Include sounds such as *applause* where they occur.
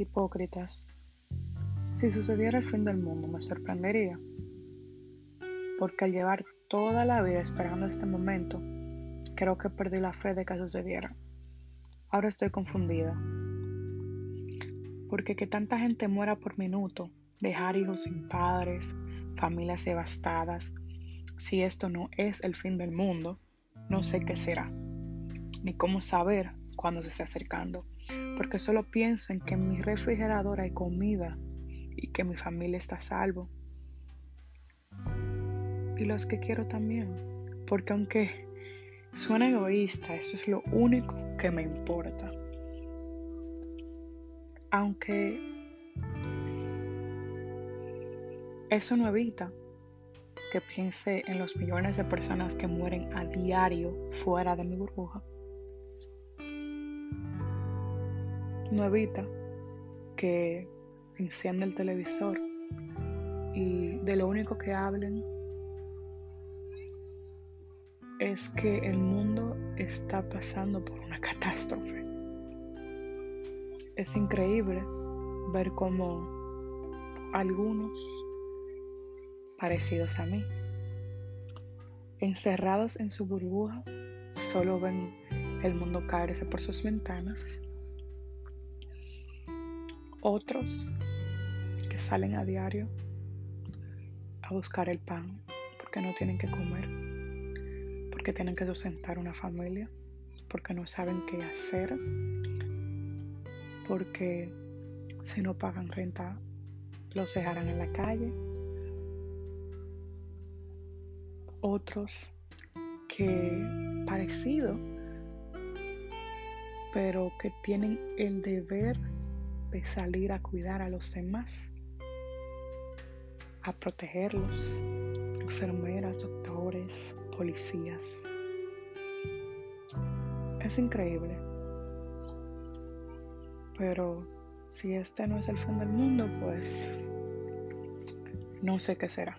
hipócritas. Si sucediera el fin del mundo me sorprendería, porque al llevar toda la vida esperando este momento, creo que perdí la fe de que sucediera. Ahora estoy confundida, porque que tanta gente muera por minuto, dejar hijos sin padres, familias devastadas, si esto no es el fin del mundo, no sé qué será, ni cómo saber cuándo se está acercando, porque solo pienso en que en mi refrigerador hay comida y que mi familia está a salvo. Y los que quiero también, porque aunque suena egoísta, eso es lo único que me importa. Aunque eso no evita que piense en los millones de personas que mueren a diario fuera de mi burbuja. No evita que encienda el televisor y de lo único que hablen es que el mundo está pasando por una *laughs* catástrofe. Es increíble ver cómo algunos parecidos a mí. Encerrados en su burbuja, solo ven el mundo caerse por sus ventanas. Otros que salen a diario a buscar el pan porque no tienen que comer, porque tienen que sustentar una familia, porque no saben qué hacer, porque si no pagan renta los dejarán en la calle. Otros que parecido, pero que tienen el deber de salir a cuidar a los demás, a protegerlos, enfermeras, doctores, policías. Es increíble, pero si este no es el fin del mundo, pues no sé qué será.